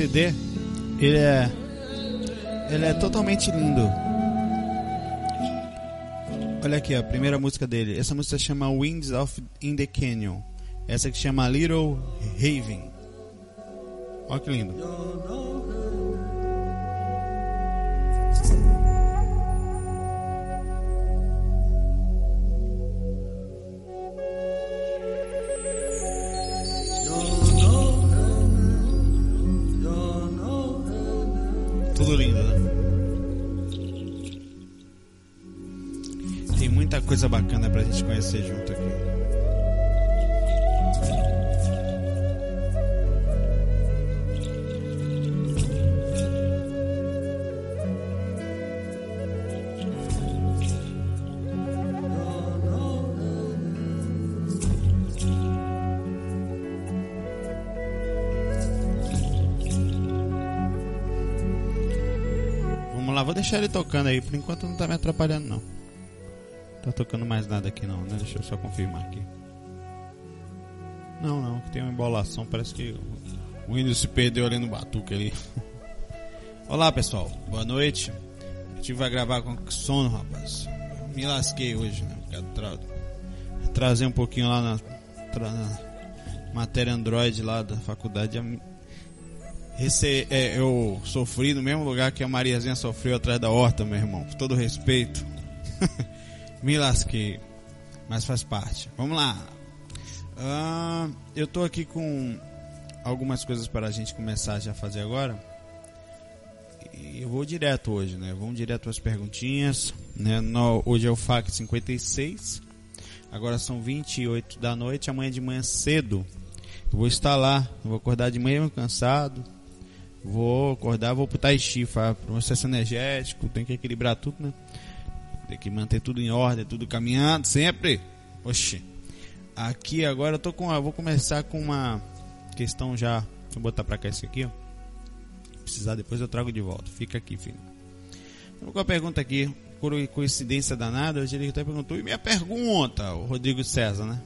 CD, ele é ele é totalmente lindo. Olha aqui, a primeira música dele. Essa música chama Winds of in the Canyon. Essa que chama Little Haven. Olha que lindo. Lá, vou deixar ele tocando aí. Por enquanto não tá me atrapalhando não. Tá tocando mais nada aqui não, né? Deixa eu só confirmar aqui. Não, não, tem uma embolação, parece que o Windows se perdeu ali no batuque ali. Olá pessoal, boa noite. A gente vai gravar com sono, rapaz. Me lasquei hoje, né? Tra trazer um pouquinho lá na, na matéria Android lá da faculdade. Mi- Rece é, eu sofri no mesmo lugar que a Mariazinha sofreu atrás da horta, meu irmão. Com todo respeito. Me lasquei. Mas faz parte. Vamos lá. Ah, eu tô aqui com algumas coisas para a gente começar já a fazer agora. E eu vou direto hoje, né? Vamos direto às perguntinhas. Né? No- hoje é o FAC 56. Agora são 28 da noite. Amanhã de manhã cedo. Eu vou estar lá. Eu vou acordar de manhã cansado. Vou acordar, vou pro Tai Chi, processo energético, tem que equilibrar tudo, né? Tem que manter tudo em ordem, tudo caminhando, sempre. Oxi. Aqui agora eu tô com, eu vou começar com uma questão já, vou botar pra cá isso aqui, ó. Precisar depois eu trago de volta. Fica aqui, filho. Vou com a pergunta aqui, por coincidência danada, hoje ele até perguntou, e minha pergunta, o Rodrigo César, né?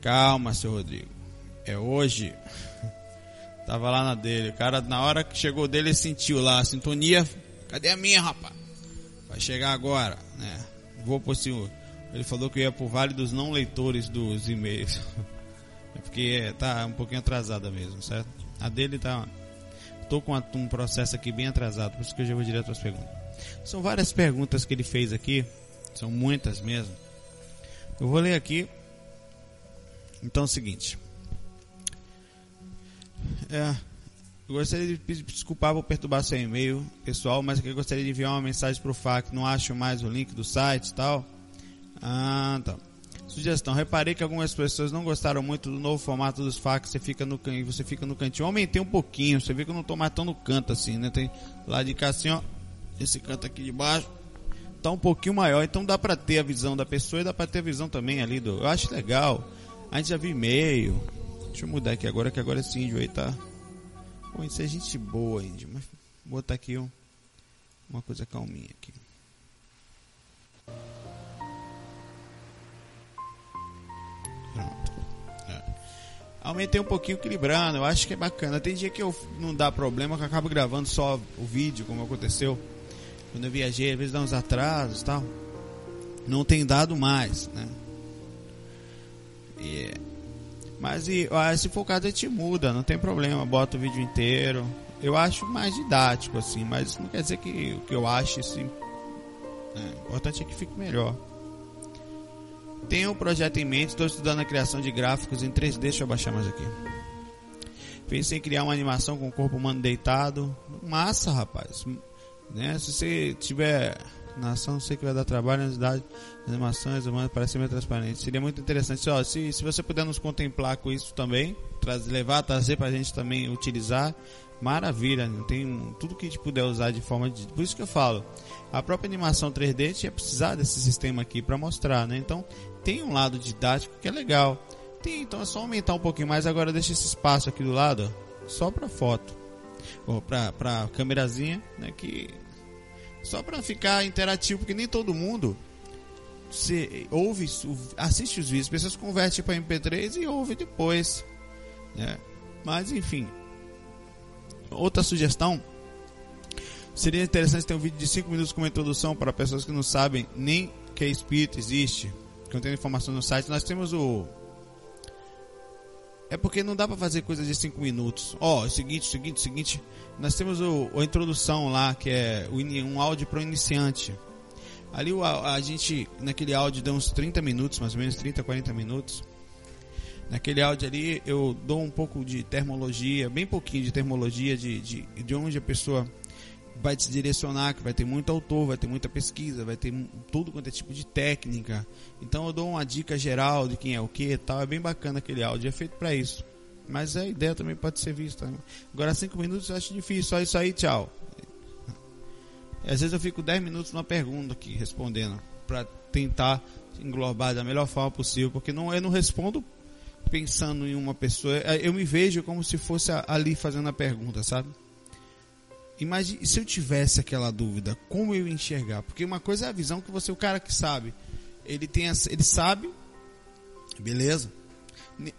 Calma, seu Rodrigo. É hoje. Tava lá na dele. O cara, na hora que chegou dele, ele sentiu lá a sintonia. Cadê a minha, rapaz? Vai chegar agora, né? Vou pro senhor. Ele falou que ia pro Vale dos Não Leitores dos e-mails. É porque tá um pouquinho atrasada mesmo, certo? A dele tá. Tô com um processo aqui bem atrasado, por isso que eu já vou direto às perguntas. São várias perguntas que ele fez aqui, são muitas mesmo. Eu vou ler aqui Então é o seguinte. É, eu gostaria de pedir desculpar por perturbar seu e-mail, pessoal, mas eu gostaria de enviar uma mensagem para o FAC. Não acho mais o link do site e tal. Ah, tá. Sugestão: reparei que algumas pessoas não gostaram muito do novo formato dos FAQ. Você fica no você fica no cantinho. Eu aumentei um pouquinho. Você vê que eu não estou mais tão no canto assim, né? Tem lá de cá assim, ó. Esse canto aqui de baixo tá um pouquinho maior, então dá para ter a visão da pessoa e dá para ter a visão também ali do. Eu acho legal. A gente já viu e-mail. Deixa eu mudar aqui agora que agora esse índio aí tá Pô, isso é gente boa, índio. Mas vou botar aqui um, uma coisa calminha aqui. Pronto. É. Aumentei um pouquinho equilibrando, eu acho que é bacana. Tem dia que eu não dá problema, que eu acabo gravando só o vídeo, como aconteceu quando eu viajei, às vezes dá uns atrasos tal. Não tem dado mais, né? E mas e, se for o caso, a gente muda, não tem problema, bota o vídeo inteiro. Eu acho mais didático, assim, mas não quer dizer que o que eu acho, assim. É, o importante é que fique melhor. Tenho um projeto em mente, estou estudando a criação de gráficos em 3D. Deixa eu baixar mais aqui. Pensei em criar uma animação com o corpo humano deitado. Massa, rapaz. Né? Se você tiver na ação, sei que vai dar trabalho as animações humanas parecem meio transparentes. Seria muito interessante. Ó, se, se você puder nos contemplar com isso também, trazer, levar, trazer pra gente também utilizar, maravilha. Né? Tem tudo que a gente puder usar de forma de. Por isso que eu falo, a própria animação 3D a gente ia precisar desse sistema aqui para mostrar, né? Então tem um lado didático que é legal. Tem, então é só aumentar um pouquinho mais. Agora deixa esse espaço aqui do lado, ó, só para foto. Ou pra câmerazinha, né? Que só para ficar interativo, porque nem todo mundo se ouve, assiste os vídeos. As pessoas convertem para MP3 e ouve depois. Né? Mas enfim. Outra sugestão seria interessante ter um vídeo de 5 minutos com uma introdução para pessoas que não sabem nem que espírito existe, contendo informação no site. Nós temos o é porque não dá para fazer coisa de 5 minutos. Ó, oh, seguinte, o seguinte, o seguinte. Nós temos o, a introdução lá, que é um áudio para o iniciante. Ali a, a, gente, naquele áudio, deu uns 30 minutos, mais ou menos 30, 40 minutos. Naquele áudio ali eu dou um pouco de termologia, bem pouquinho de termologia, de, de, de onde a pessoa vai te direcionar, que vai ter muito autor, vai ter muita pesquisa, vai ter tudo quanto é tipo de técnica. Então eu dou uma dica geral de quem é o que tal. É bem bacana aquele áudio, é feito para isso. Mas a ideia também pode ser vista. Né? Agora cinco minutos eu acho difícil, só isso aí, tchau. Às vezes eu fico 10 minutos numa pergunta aqui respondendo para tentar englobar da melhor forma possível, porque não eu não respondo pensando em uma pessoa, eu me vejo como se fosse ali fazendo a pergunta, sabe? Imagine se eu tivesse aquela dúvida, como eu enxergar? Porque uma coisa é a visão que você, o cara que sabe, ele tem, ele sabe, beleza?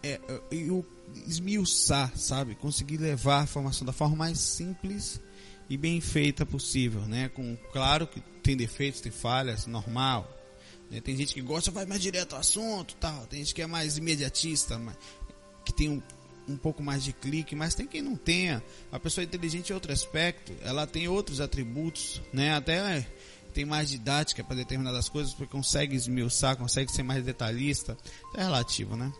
É, é, e o esmiuçar, sabe? Conseguir levar a informação da forma mais simples e bem feita possível, né? Com claro que tem defeitos, tem falhas, normal. Né? Tem gente que gosta vai mais direto ao assunto, tal. Tem gente que é mais imediatista, que tem um um pouco mais de clique, mas tem quem não tenha. A pessoa inteligente é outro aspecto, ela tem outros atributos, né? Até tem mais didática para determinadas coisas, porque consegue esmiuçar, consegue ser mais detalhista. É relativo, né?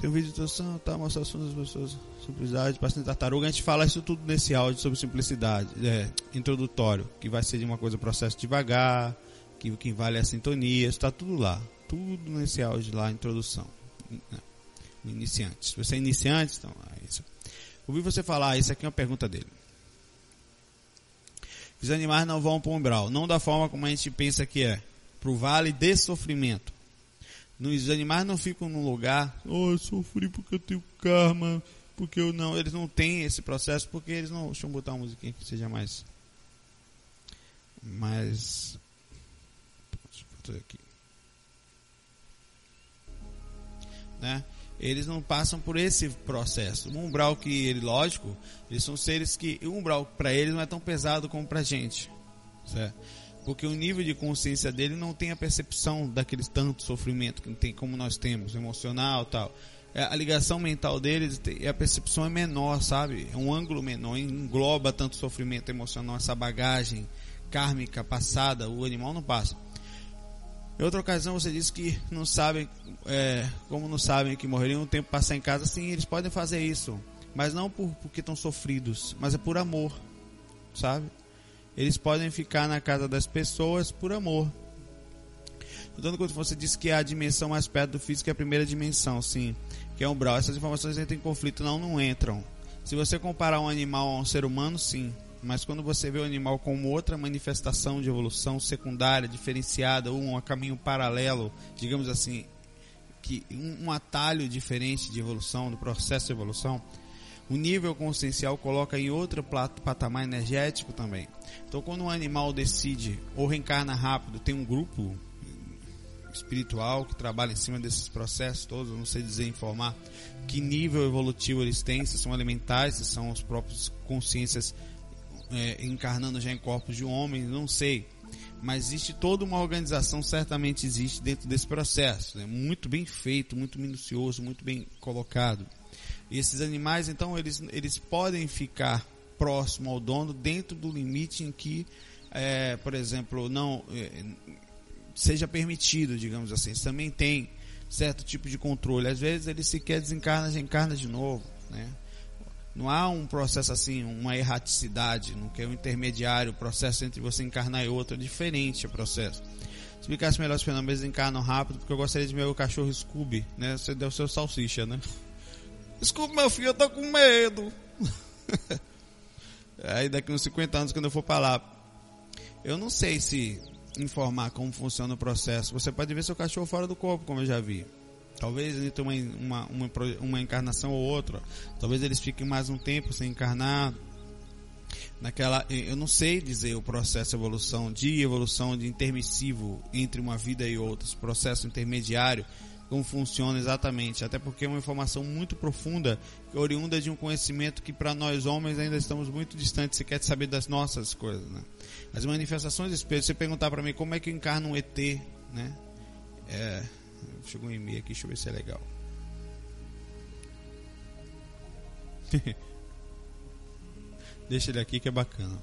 Tem um vídeo de introdução, tá? Mostra assuntos das pessoas, simplicidade, bastante tartaruga. A gente fala isso tudo nesse áudio sobre simplicidade, é, introdutório, que vai ser de uma coisa processo devagar, que o que vale é a sintonia, está tudo lá. Tudo nesse áudio lá, introdução iniciante. Se você é iniciante, então, é isso. Ouvi você falar, isso aqui é uma pergunta dele. Os animais não vão para o umbral, não da forma como a gente pensa que é, para o vale de sofrimento. Os animais não ficam num lugar, oh, eu sofri porque eu tenho karma, porque eu não, eles não têm esse processo, porque eles não, deixa eu botar uma musiquinha que seja mais, mais, aqui. Né? Eles não passam por esse processo. O umbral que ele, lógico, eles são seres que o umbral para eles não é tão pesado como para gente, certo? Porque o nível de consciência dele não tem a percepção daquele tanto sofrimento que tem como nós temos, emocional, tal. É, a ligação mental deles, a percepção é menor, sabe? É um ângulo menor, engloba tanto sofrimento emocional, essa bagagem kármica passada, o animal não passa. Em outra ocasião você disse que não sabem, é, como não sabem que morreriam um tempo passar em casa, sim, eles podem fazer isso, mas não por, porque estão sofridos, mas é por amor, sabe? Eles podem ficar na casa das pessoas por amor. Então, quando você disse que a dimensão mais perto do físico é a primeira dimensão, sim, que é um umbral, essas informações entram em conflito, não, não entram. Se você comparar um animal a um ser humano, sim, mas quando você vê o animal como outra manifestação de evolução secundária, diferenciada, ou um caminho paralelo, digamos assim, que um, um atalho diferente de evolução, do processo de evolução, o nível consciencial coloca em outro patamar energético também. Então, quando um animal decide ou reencarna rápido, tem um grupo espiritual que trabalha em cima desses processos todos, não sei dizer informar que nível evolutivo eles têm, se são alimentares, se são os próprios consciências é, encarnando já em corpos de homens, não sei. Mas existe toda uma organização, certamente existe dentro desse processo. Né? Muito bem feito, muito minucioso, muito bem colocado. E esses animais, então, eles, eles podem ficar próximo ao dono dentro do limite em que, é, por exemplo, não é, seja permitido, digamos assim. Também tem certo tipo de controle. Às vezes ele sequer desencarna, já encarna de novo, né? Não há um processo assim, uma erraticidade, não que é um intermediário, o processo entre você encarnar e outro é diferente o processo. Explicasse melhor os fenômenos encarnam rápido, porque eu gostaria de ver o cachorro Scooby, né? Você deu seu salsicha, né? Scooby, meu filho, eu tô com medo. Aí daqui uns 50 anos, quando eu for para lá, eu não sei se informar como funciona o processo. Você pode ver seu cachorro fora do corpo, como eu já vi. Talvez tenha uma, uma, uma, uma encarnação ou outra. Talvez eles fiquem mais um tempo sem encarnar. Naquela, eu não sei dizer o processo de evolução, de evolução de intermissivo entre uma vida e outra, esse processo intermediário, como funciona exatamente, até porque é uma informação muito profunda, oriunda de um conhecimento que para nós homens ainda estamos muito distantes sequer de saber das nossas coisas, né? As manifestações de espírito, você perguntar para mim como é que encarna um ET, né? É, Chegou um e-mail aqui, deixa eu ver se é legal. Deixa ele aqui que é bacana.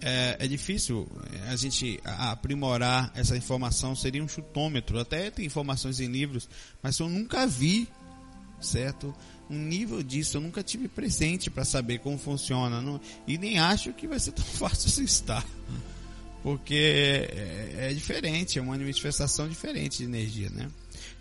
É, é, difícil é, a gente aprimorar essa informação, seria um chutômetro. Até tem informações em livros, mas eu nunca vi, certo? Um nível disso, eu nunca tive presente para saber como funciona. Não, e nem acho que vai ser tão fácil assim estar porque é, é, diferente, é uma manifestação diferente de energia, né?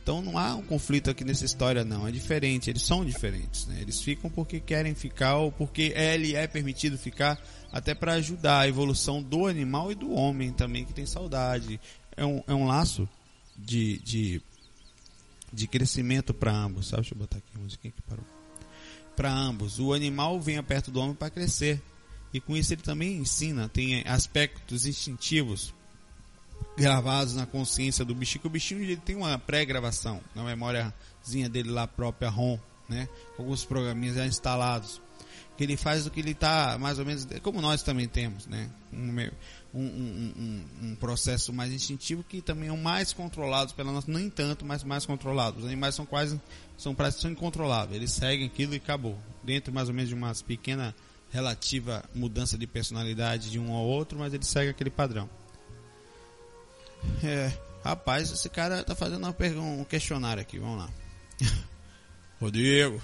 Então não há um conflito aqui nessa história não, é diferente, eles são diferentes, né? Eles ficam porque querem ficar ou porque ele é permitido ficar até para ajudar a evolução do animal e do homem também que tem saudade. É um, é um laço de, de, de crescimento para ambos, sabe? Deixa eu botar aqui a que parou. Para ambos, o animal vem perto do homem para crescer e com isso ele também ensina, tem aspectos instintivos gravados na consciência do bichinho, que o bichinho ele tem uma pré-gravação na memóriazinha dele lá própria ROM, né? Alguns programinhas já instalados. Que ele faz o que ele está mais ou menos, como nós também temos, né? Um, um, um, um, processo mais instintivo que também é mais controlado pela nossa, nem tanto, mas mais controlado. Os animais são quase, são praticamente incontroláveis. Eles seguem aquilo e acabou. Dentro mais ou menos de umas pequenas relativa mudança de personalidade de um ao outro, mas ele segue aquele padrão. É, rapaz, esse cara tá fazendo um questionário aqui, vamos lá. Rodrigo,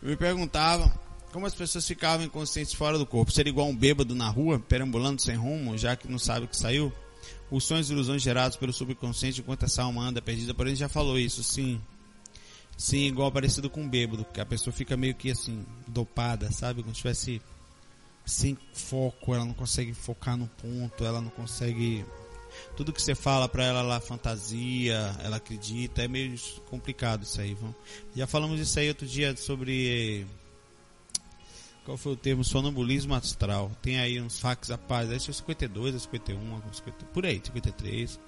me perguntava como as pessoas ficavam inconscientes fora do corpo. Seria igual um bêbado na rua, perambulando sem rumo, já que não sabe o que saiu? Os sonhos e ilusões gerados pelo subconsciente enquanto essa alma anda perdida, porém já falou isso, sim. Sim, igual parecido com um bêbado, que a pessoa fica meio que assim, dopada, sabe? Como se tivesse sem foco, ela não consegue focar no ponto, ela não consegue. Tudo que você fala para ela lá, fantasia, ela acredita, é meio complicado isso aí. Vamos. Já falamos isso aí outro dia sobre. Qual foi o termo? Sonambulismo astral. Tem aí uns fax a paz, aí 52, 51, 50, por aí, 53.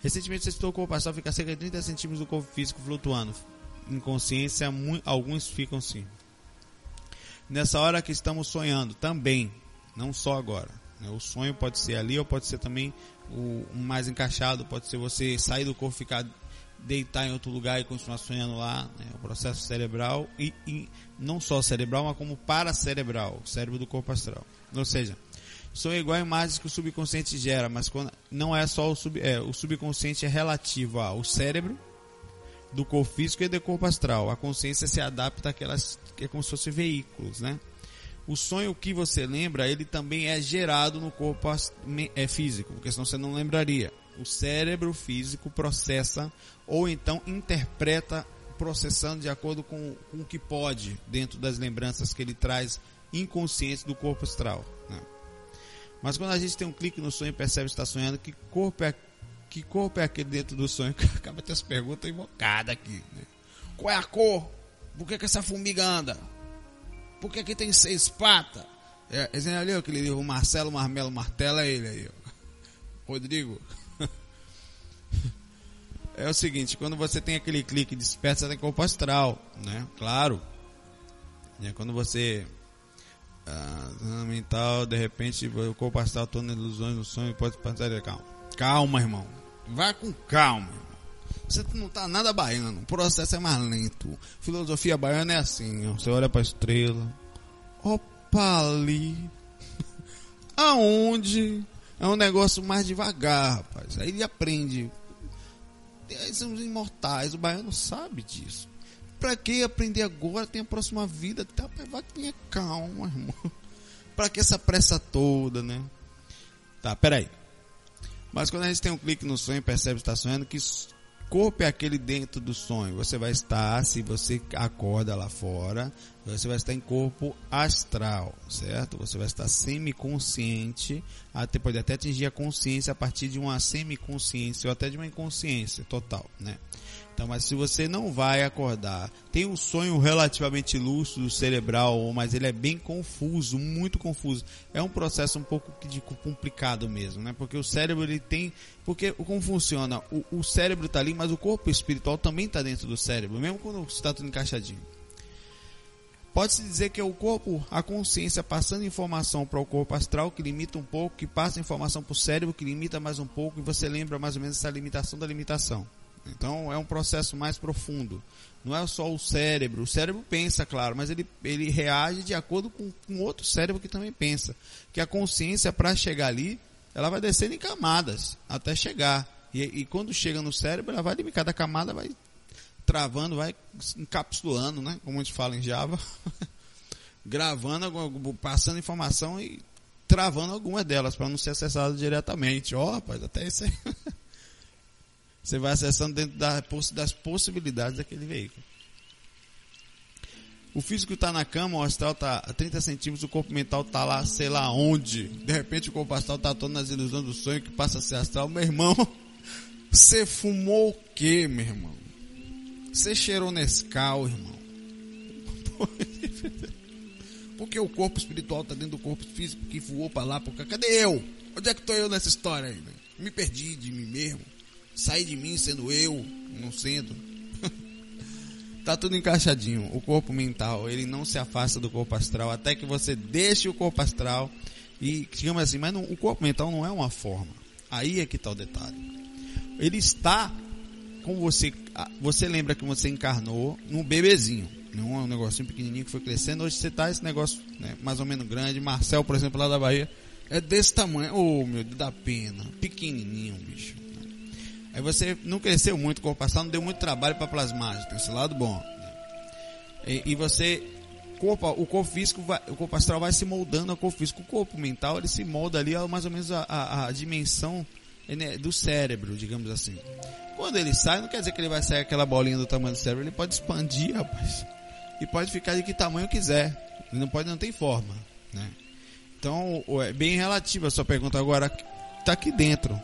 Recentemente você citou que o corpo fica a cerca de 30 centímetros do corpo físico flutuando inconsciência, alguns ficam sim. Nessa hora que estamos sonhando, também, não só agora. Né? O sonho pode ser ali ou pode ser também o, mais encaixado, pode ser você sair do corpo, ficar deitar em outro lugar e continuar sonhando lá, né? o processo cerebral e, e, não só cerebral, mas como paracerebral, cérebro do corpo astral. Ou seja, são igual a imagens que o subconsciente gera, mas quando, não é só o, sub, é, o subconsciente é relativo ao cérebro, do corpo físico e do corpo astral. A consciência se adapta àquelas que é como se fossem veículos, né? O sonho que você lembra, ele também é gerado no corpo é físico, porque senão você não lembraria. O cérebro físico processa ou então interpreta processando de acordo com, com o que pode dentro das lembranças que ele traz inconscientes do corpo astral. Né? Mas quando a gente tem um clique no sonho e percebe que está sonhando, que corpo é que corpo é aquele dentro do sonho? Acaba ter as perguntas invocadas aqui. Né? Qual é a cor? Por que, que essa formiga anda? Por que, que tem seis patas? É, esse ali, aquele livro, Marcelo Marmelo Martelo, é ele aí. Ó. Rodrigo. É o seguinte, quando você tem aquele clique desperta, você tem corpo astral, né? Claro. É quando você ah, mental, de repente o corpo astral torna ilusões no sonho, pode passar calma. Calma, irmão. Vai com calma. Você não tá nada baiano. O processo é mais lento. Filosofia baiana é assim, ó. Você olha pra estrela. Opa ali. Aonde? É um negócio mais devagar, rapaz. Aí ele aprende. Eles são imortais. O baiano sabe disso. Pra que aprender agora? Tem a próxima vida. Tá, vai ter calma, irmão. Pra que essa pressa toda, né? Tá, peraí. Mas quando a gente tem um clique no sonho percebe que está sonhando, que corpo é aquele dentro do sonho. Você vai estar, se você acorda lá fora, você vai estar em corpo astral, certo? Você vai estar semiconsciente, até pode até atingir a consciência a partir de uma semiconsciência ou até de uma inconsciência total, né? Então, mas se você não vai acordar, tem um sonho relativamente lúcido, cerebral, mas ele é bem confuso, muito confuso. É um processo um pouco de complicado mesmo, né? Porque o cérebro ele tem, porque como funciona? O, o cérebro está ali, mas o corpo espiritual também está dentro do cérebro, mesmo quando está tudo encaixadinho. Pode-se dizer que é o corpo, a consciência passando informação para o corpo astral, que limita um pouco, que passa informação para o cérebro, que limita mais um pouco, e você lembra mais ou menos essa limitação da limitação. Então é um processo mais profundo. Não é só o cérebro. O cérebro pensa, claro, mas ele, ele reage de acordo com, com outro cérebro que também pensa. Que a consciência, para chegar ali, ela vai descendo em camadas até chegar. E, e quando chega no cérebro, ela vai de cada camada vai travando, vai encapsulando, né? Como a gente fala em Java. Gravando, passando informação e travando algumas delas para não ser acessado diretamente. Ó, oh, rapaz, até isso aí. Você vai acessando dentro das possibilidades daquele veículo. O físico está na cama, o astral está a 30 centímetros, o corpo mental está lá, sei lá onde. De repente o corpo astral está todo nas ilusões do sonho que passa a ser astral. Meu irmão, você fumou o quê, meu irmão? Você cheirou Nescau, irmão? Porque o corpo espiritual está dentro do corpo físico que voou para lá. Porque... Cadê eu? Onde é que estou eu nessa história aí? Me perdi de mim mesmo sair de mim sendo eu, não sendo. tá tudo encaixadinho. O corpo mental, ele não se afasta do corpo astral até que você deixe o corpo astral e digamos assim, mas não, o corpo mental não é uma forma. Aí é que está o detalhe. Ele está com você. Você lembra que você encarnou num bebezinho. Não é um negocinho pequenininho que foi crescendo. Hoje você está esse negócio né, mais ou menos grande. Marcel, por exemplo, lá da Bahia, é desse tamanho. Oh, meu Deus, dá pena. Pequenininho, bicho. Aí você não cresceu muito, o corpo não deu muito trabalho para plasmar, tem esse lado bom. E, e, você, corpo, o corpo físico, vai, o corpo astral vai se moldando ao corpo físico. O corpo mental, ele se molda ali a mais ou menos a, a, a dimensão né, do cérebro, digamos assim. Quando ele sai, não quer dizer que ele vai sair aquela bolinha do tamanho do cérebro, ele pode expandir, rapaz. E pode ficar de que tamanho quiser. Ele não pode, não tem forma, né? Então, é bem relativa a sua pergunta agora, está aqui dentro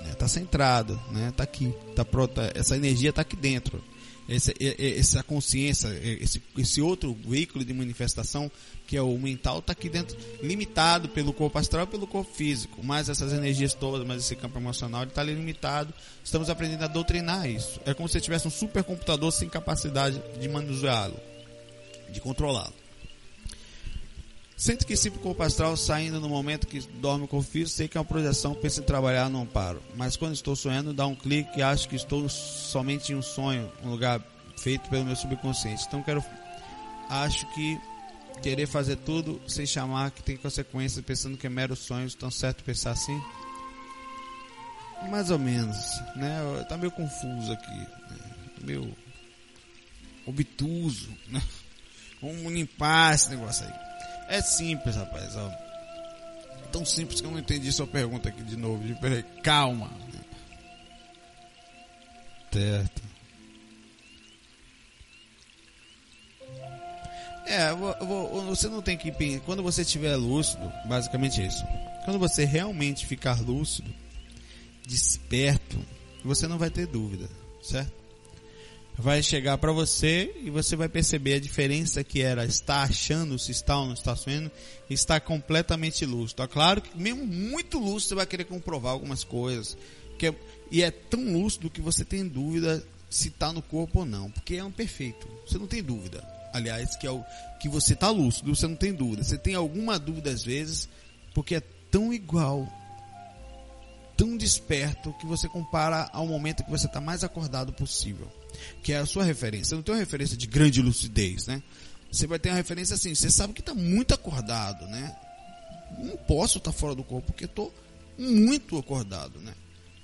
né? Tá centrado, né? Tá aqui, tá pronta, essa energia tá aqui dentro. Essa, essa consciência, esse, esse outro veículo de manifestação que é o mental está aqui dentro, limitado pelo corpo astral e pelo corpo físico. Mas essas energias todas, mas esse campo emocional está limitado. Estamos aprendendo a doutrinar isso. É como se tivesse um supercomputador sem capacidade de manuseá-lo, de controlá-lo. Sinto que sempre o corpo astral saindo no momento que dorme o físico, sei que é uma projeção, penso em trabalhar, não paro. Mas quando estou sonhando, dá um clique e acho que estou somente em um sonho, um lugar feito pelo meu subconsciente. Então quero, acho que querer fazer tudo sem chamar que tem consequências, pensando que é mero sonho, estão certo pensar assim? Mais ou menos, né? Tá meio confuso aqui, né? meio obtuso, né? Vamos limpar esse negócio aí. É simples, rapaz, ó. Tão simples que eu não entendi sua pergunta aqui de novo. Calma. Certo. É, você não tem que quando você estiver lúcido, basicamente é isso. Quando você realmente ficar lúcido, desperto, você não vai ter dúvida, certo? Vai chegar para você e você vai perceber a diferença que era estar achando se está ou não está sonhando e estar completamente lúcido. É claro que mesmo muito lúcido você vai querer comprovar algumas coisas, que e é tão lúcido que você tem dúvida se está no corpo ou não, porque é um perfeito. Você não tem dúvida aliás, que é o que você está lúcido, você não tem dúvida. Você tem alguma dúvida às vezes, porque é tão igual, tão desperto que você compara ao momento que você está mais acordado possível, que é a sua referência. Você não tem uma referência de grande lucidez, né? Você vai ter uma referência assim, você sabe que está muito acordado, né? Não posso estar tá fora do corpo porque estou muito acordado, né?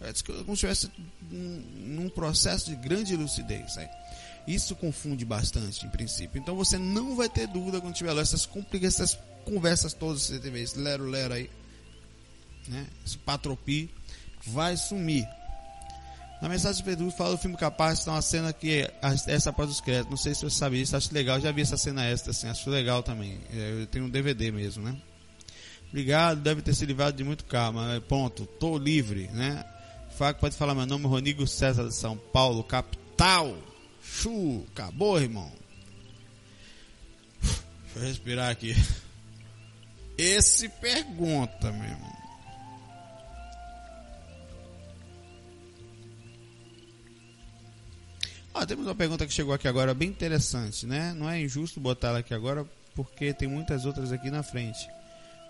É como se estivesse num processo de grande lucidez. Né? Isso confunde bastante, em princípio. Então você não vai ter dúvida quando tiver lá essas, essas conversas todas que você teve, esse lero-lero aí, né? esse patropi, vai sumir. Na mensagem de Pedro fala do filme Capaz, tem uma cena que essa após os créditos. Não sei se você sabe isso, acho legal. Já vi essa cena extra, assim, acho legal também. É, eu tenho um DVD mesmo, né? Obrigado, deve ter se livrado de muito karma. Ponto, tô livre, né? Faco pode falar meu nome, Ronigo César de São Paulo, capital. Chu, acabou, irmão. Deixa eu respirar aqui. Esse pergunta, meu irmão. Ah, temos uma pergunta que chegou aqui agora bem interessante, né? Não é injusto botar ela aqui agora porque tem muitas outras aqui na frente.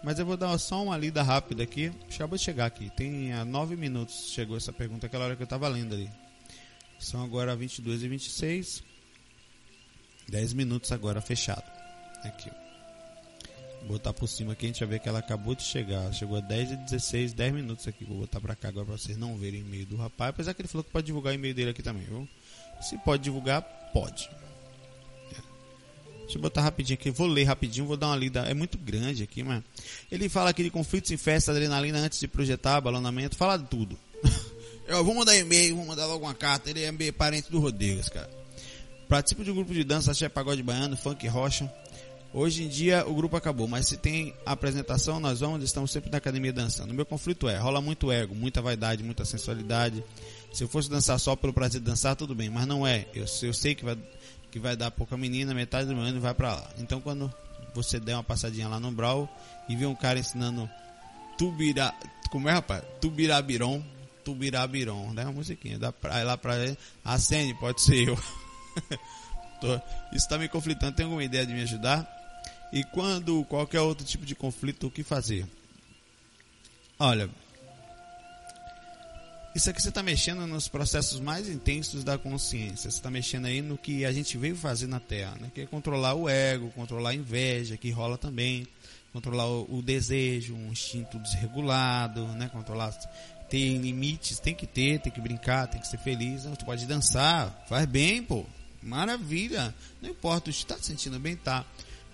Mas eu vou dar só uma lida rápida aqui. Acabou de chegar aqui. Tem há nove minutos chegou essa pergunta, aquela hora que eu estava lendo ali. São agora 22 e 26. 10 minutos agora fechado. Aqui. Vou botar por cima aqui, a gente vai ver que ela acabou de chegar. Chegou a 10 e 16, 10 minutos aqui. Vou botar pra cá agora pra vocês não verem o e-mail do rapaz. Apesar que ele falou que pode divulgar o e-mail dele aqui também, viu? Se pode divulgar, pode. É. Deixa eu botar rapidinho aqui. Vou ler rapidinho, vou dar uma lida. É muito grande aqui, mas. Ele fala aqui de conflitos em festa, adrenalina antes de projetar, balonamento, fala de tudo. Eu vou mandar e-mail, vou mandar logo uma carta. Ele é parente do Rodrigues, cara. Participo de um grupo de dança, axé, pagode baiano, funk, rocha. Hoje em dia o grupo acabou, mas se tem apresentação, nós vamos, estamos sempre na academia dançando. O meu conflito é, rola muito ego, muita vaidade, muita sensualidade. Se eu fosse dançar só pelo prazer de dançar, tudo bem, mas não é. Eu, eu sei que vai, que vai dar pouca menina, metade do meu ano vai para lá. Então quando você der uma passadinha lá no Brau e ver um cara ensinando tubira, como é rapaz? Tubirabiron, Tubirabiron, né? Uma musiquinha da praia lá pra acende, pode ser eu. Tô, isso está me conflitando. Tem alguma ideia de me ajudar? E quando qualquer outro tipo de conflito, o que fazer? Olha, isso aqui você está mexendo nos processos mais intensos da consciência. Você está mexendo aí no que a gente veio fazer na Terra, né? que é controlar o ego, controlar a inveja, que rola também, controlar o, o desejo, um instinto desregulado, né? controlar tem limites, tem que ter, tem que brincar, tem que ser feliz. Não, tu pode dançar, faz bem, pô. Maravilha. Não importa, tu está sentindo bem, tá.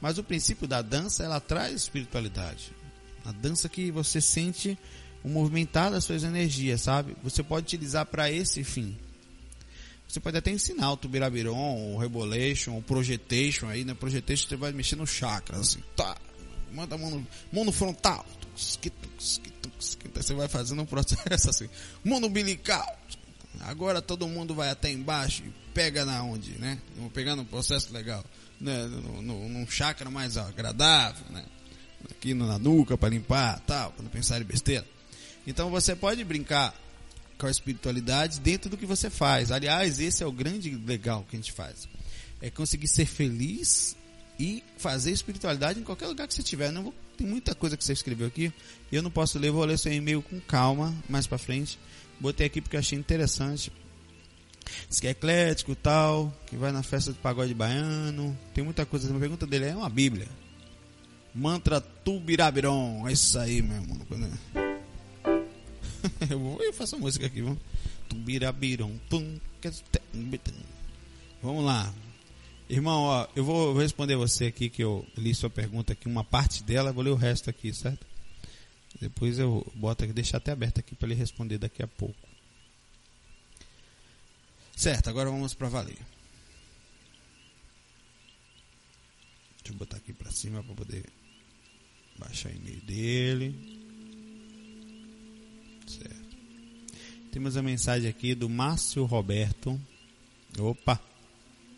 Mas o princípio da dança, ela traz espiritualidade. A dança que você sente o movimentar das suas energias, sabe? Você pode utilizar para esse fim. Você pode até ensinar o tubirabiron, o rebolation, o projetation aí, né? Projetation você vai mexer no chakra, assim, tá. Manda a mão no, mão no frontal. Você vai fazendo um processo assim. Mundo umbilical. Agora todo mundo vai até embaixo e pega na onde, né? Pegando um processo legal. Né? No, no, num chakra mais agradável, né? Aqui na nuca para limpar, tal, para não pensar em besteira. Então você pode brincar com a espiritualidade dentro do que você faz. Aliás, esse é o grande legal que a gente faz. É conseguir ser feliz e fazer espiritualidade em qualquer lugar que você estiver. Não vou, tem muita coisa que você escreveu aqui. Eu não posso ler, vou ler seu e-mail com calma mais para frente. Botei aqui porque achei interessante. Diz que é eclético tal, que vai na festa do pagode baiano. Tem muita coisa. A pergunta dele é uma Bíblia. Mantra Tubirabiron. É isso aí, meu irmão. Eu vou eu faço a música aqui, vamos. Tubirabiron. Vamos lá. Irmão, ó, eu vou responder você aqui que eu li sua pergunta aqui, uma parte dela, vou ler o resto aqui, certo? Depois eu boto aqui, deixar até aberto aqui para ele responder daqui a pouco. Certo, agora vamos para valer. Deixa eu botar aqui para cima para poder baixar o e-mail dele. Certo. Temos a mensagem aqui do Márcio Roberto. Opa!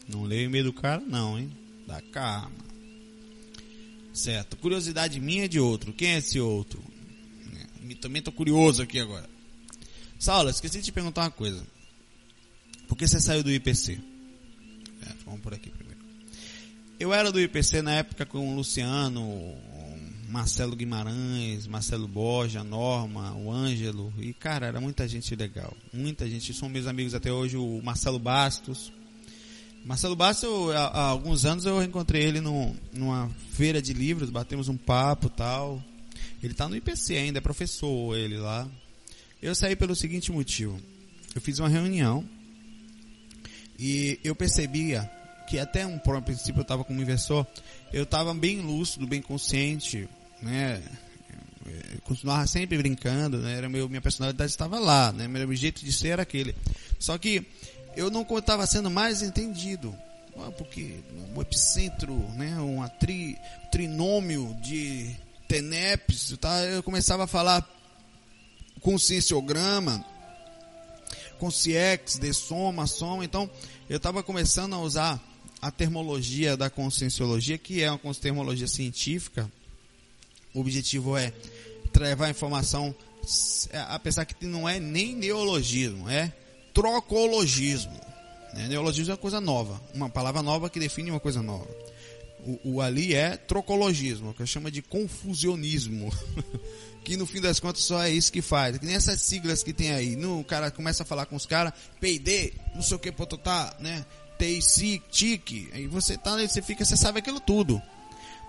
Não leio o e-mail do cara, não, hein? Dá calma. Certo. Curiosidade minha é de outro. Quem é esse outro? É, também tô curioso aqui agora. Saulo, esqueci de te perguntar uma coisa. Por que você saiu do IPC? É, vamos por aqui primeiro. Eu era do IPC na época com o Luciano, Marcelo Guimarães, Marcelo Borja, Norma, o Ângelo. E, cara, era muita gente legal. Muita gente. São meus amigos até hoje, o Marcelo Bastos. Marcelo Bastos, eu, há, há, alguns anos eu encontrei ele no, numa feira de livros, batemos um papo tal. Ele está no IPC ainda, é professor ele lá. Eu saí pelo seguinte motivo. Eu fiz uma reunião e eu percebia que até um princípio eu estava como inversor, eu estava bem lúcido, bem consciente, né? Eu continuava sempre brincando, né? Era meu, minha personalidade estava lá, né? Meu jeito de ser era aquele. Só que eu não estava sendo mais entendido, porque o epicentro, né? Um tri, trinômio de TENEPs, tá? eu começava a falar conscienciograma, consciex, de soma, soma, então eu estava começando a usar a termologia da conscienciologia, que é uma termologia científica, o objetivo é levar informação, é, apesar que não é nem neologismo, é trocologismo. Né? Neologismo é uma coisa nova, uma palavra nova que define uma coisa nova. O, o ali é trocologismo, que eu chamo de confusionismo. que no fim das contas só é isso que faz. Que nem essas siglas que tem aí. No, o cara começa a falar com os caras, PD, não sei o que, pototá, né? TIC, TIC. Aí você tá, você fica, você sabe aquilo tudo.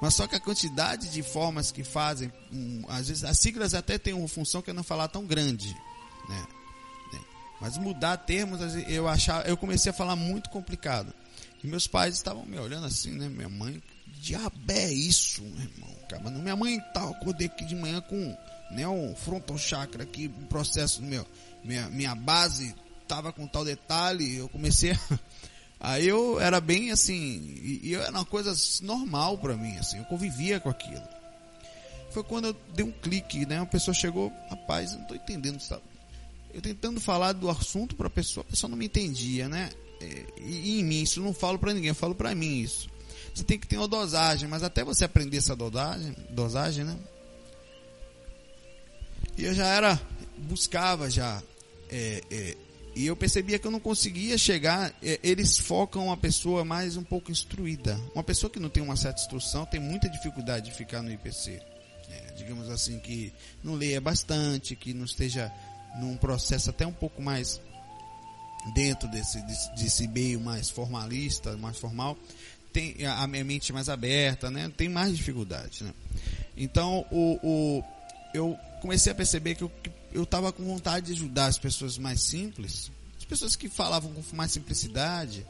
Mas só que a quantidade de formas que fazem, um, às vezes as siglas até têm uma função que é não falar tão grande, né? Mas mudar termos, eu achava, eu comecei a falar muito complicado. E meus pais estavam me olhando assim, né? Minha mãe, que diabo é isso, meu irmão? Cara, minha mãe tal, tá, acordei aqui de manhã com né, um frontal chakra aqui, um processo meu, minha, minha base tava com tal detalhe, eu comecei a Aí eu era bem assim, e, e era uma coisa normal para mim, assim, eu convivia com aquilo. Foi quando eu dei um clique, né? Uma pessoa chegou, rapaz, não tô entendendo, sabe? Eu tentando falar do assunto para a pessoa, a pessoa não me entendia, né? É, e, e em mim, isso não falo para ninguém, eu falo para mim isso. Você tem que ter uma dosagem, mas até você aprender essa dosagem, dosagem, né? E eu já era, buscava já é, é, e eu percebia que eu não conseguia chegar. É, eles focam uma pessoa mais um pouco instruída. Uma pessoa que não tem uma certa instrução tem muita dificuldade de ficar no IPC. É, digamos assim, que não leia bastante, que não esteja num processo até um pouco mais dentro desse, desse, desse meio mais formalista, mais formal, tem a minha mente mais aberta, né? Tem mais dificuldade, né? Então, o, o, eu comecei a perceber que eu, que eu estava com vontade de ajudar as pessoas mais simples, as pessoas que falavam com mais simplicidade,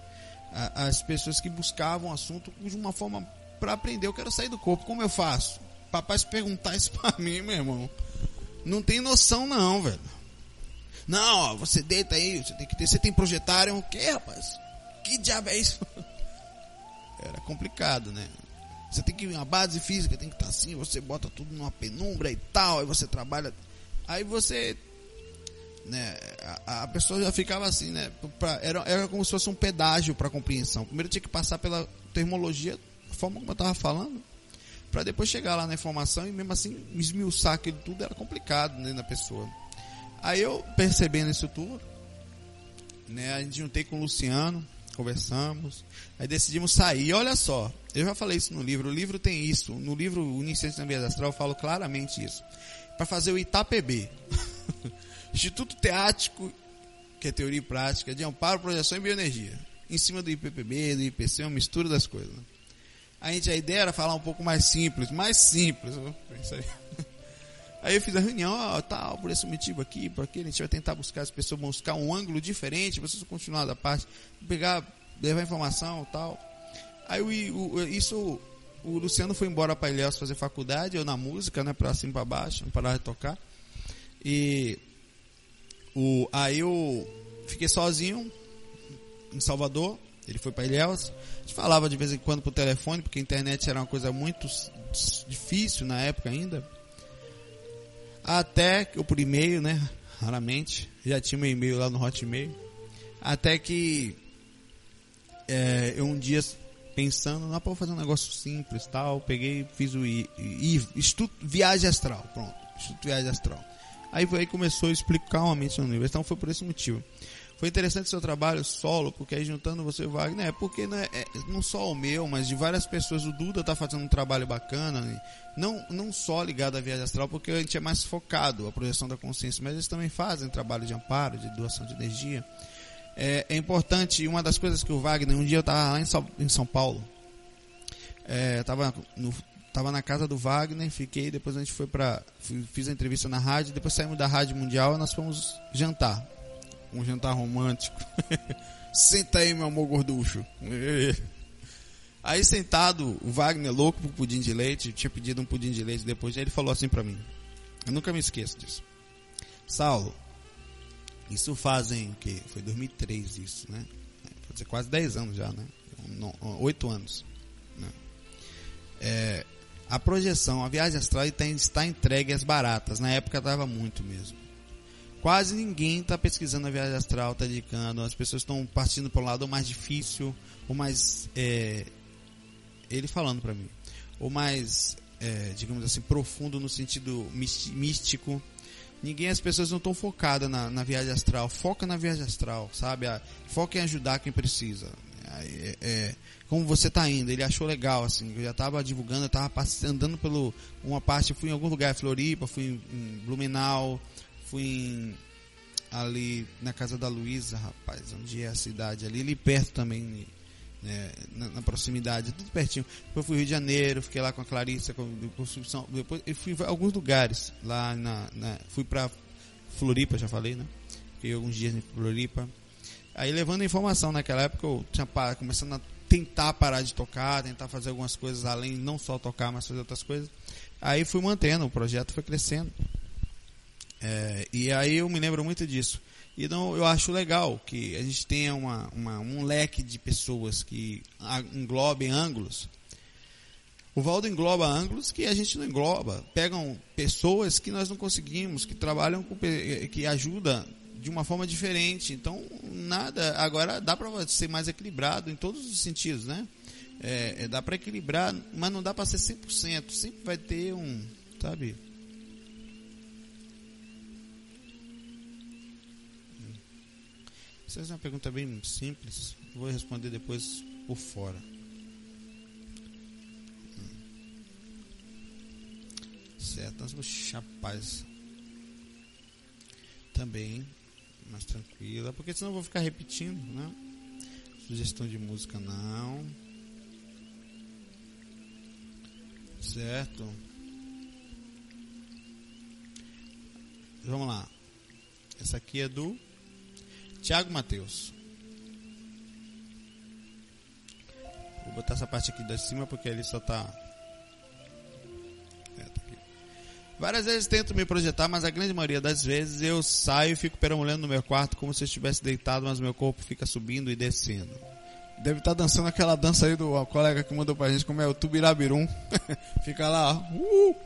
as pessoas que buscavam o assunto de uma forma para aprender. Eu quero sair do corpo, como eu faço? Papai se perguntar isso para mim, meu irmão, não tem noção não, velho. Não, ó, você deita aí, você tem que ter, você tem projetário, o que, rapaz? Que diabo é isso? Era complicado, né? Você tem que a base física tem que estar tá assim, você bota tudo numa penumbra e tal, aí você trabalha Aí você. Né, a, a pessoa já ficava assim, né? Pra, era, era como se fosse um pedágio para compreensão. Primeiro tinha que passar pela termologia, a forma como eu estava falando, para depois chegar lá na informação e mesmo assim esmiuçar aquilo tudo era complicado né, na pessoa. Aí eu percebendo isso tudo, né, a gente juntei com o Luciano, conversamos, aí decidimos sair. E olha só, eu já falei isso no livro, o livro tem isso, no livro Iniciante na Via Astral eu falo claramente isso para fazer o ITAPB. Instituto Teático, que é Teoria e Prática, de Amparo, Projeção e Bioenergia. Em cima do IPPB, do IPC, uma mistura das coisas. Né? a gente a ideia era falar um pouco mais simples, mais simples. Aí. Aí eu fiz a reunião, ó, tal, por esse motivo aqui, por aquele, a gente vai tentar buscar as pessoas, buscar um ângulo diferente, vocês continuar da parte, pegar, levar informação tal. Aí o, o, isso, o Luciano foi embora para Ilhéus fazer faculdade, eu na música, né, para cima para baixo, não parar de tocar. E o, aí eu fiquei sozinho em Salvador, ele foi para Ilhéus. A gente falava de vez em quando por telefone, porque a internet era uma coisa muito difícil na época ainda. Até que eu por e-mail, né? Raramente. Já tinha meu e-mail lá no Hotmail. Até que é, eu um dia pensando, não, para fazer um negócio simples tal, peguei, fiz o I, I, Instituto Viagem Astral, pronto, Instituto Viagem Astral. Aí aí começou a explicar calmamente no universo, então foi por esse motivo. Foi interessante o seu trabalho solo, porque aí juntando você Wagner, é porque não, é, não só o meu, mas de várias pessoas. O Duda tá fazendo um trabalho bacana, né? não, não só ligado à viagem astral, porque a gente é mais focado, a projeção da consciência, mas eles também fazem trabalho de amparo, de doação de energia. É, é importante, uma das coisas que o Wagner, um dia eu estava lá em São, em São Paulo, é, tava, no, tava na casa do Wagner, fiquei, depois a gente foi para fiz a entrevista na rádio, depois saímos da Rádio Mundial e nós fomos jantar um jantar romântico. Senta aí, meu amor gorducho. Aí sentado, o Wagner louco pro pudim de leite, tinha pedido um pudim de leite depois, ele falou assim para mim. Eu nunca me esqueço disso. Saulo, isso fazem o quê? Foi 2003 isso, né? Pode ser quase 10 anos já, né? 8 anos. Né? É, a projeção, a viagem astral está entregue às baratas. Na época estava muito mesmo quase ninguém está pesquisando a viagem astral, está dedicando. As pessoas estão partindo para o lado mais difícil, o mais. É, ele falando para mim. O mais, é, digamos assim, profundo no sentido místico. Ninguém, as pessoas não estão focadas na, na, viagem astral. Foca na viagem astral, sabe? foca em ajudar quem precisa. É, é, como você está indo? Ele achou legal, assim. Eu já estava divulgando, eu estava andando pelo uma parte, fui em algum lugar, Floripa, fui em Blumenau, fui em, ali na casa da Luísa, rapaz, onde é a cidade ali, ali perto também, né, na, na, proximidade, tudo pertinho. Depois fui Rio de Janeiro, fiquei lá com a Clarissa, com, depois, depois eu fui a alguns lugares lá na, na fui para Floripa, já falei, né? Fiquei alguns dias em Floripa. Aí levando informação naquela época eu tinha parado, começando a tentar parar de tocar, tentar fazer algumas coisas além não só tocar, mas fazer outras coisas. Aí fui mantendo, o projeto foi crescendo. É, e aí eu me lembro muito disso. Então eu acho legal que a gente tenha uma, uma, um leque de pessoas que englobem ângulos. O Valdo engloba ângulos que a gente não engloba. Pegam pessoas que nós não conseguimos, que trabalham com, que ajudam de uma forma diferente. Então, nada. Agora dá para ser mais equilibrado em todos os sentidos, né? É, é dá para equilibrar, mas não dá para ser 100%. Sempre vai ter um, sabe? Essa é uma pergunta bem simples. Vou responder depois por fora. Certo, nós chapaz também, mais tranquila, porque senão eu vou ficar repetindo, né? Sugestão de música não. Certo. Vamos lá. Essa aqui é do Tiago Mateus. Vou botar essa parte aqui de cima porque ele só tá. É, tá Várias vezes tento me projetar, mas a grande maioria das vezes eu saio e fico perambulando no meu quarto como se eu estivesse deitado, mas meu corpo fica subindo e descendo. Deve estar tá dançando aquela dança aí do colega que mandou pra gente, como é o Tubirabirum. fica lá, uh!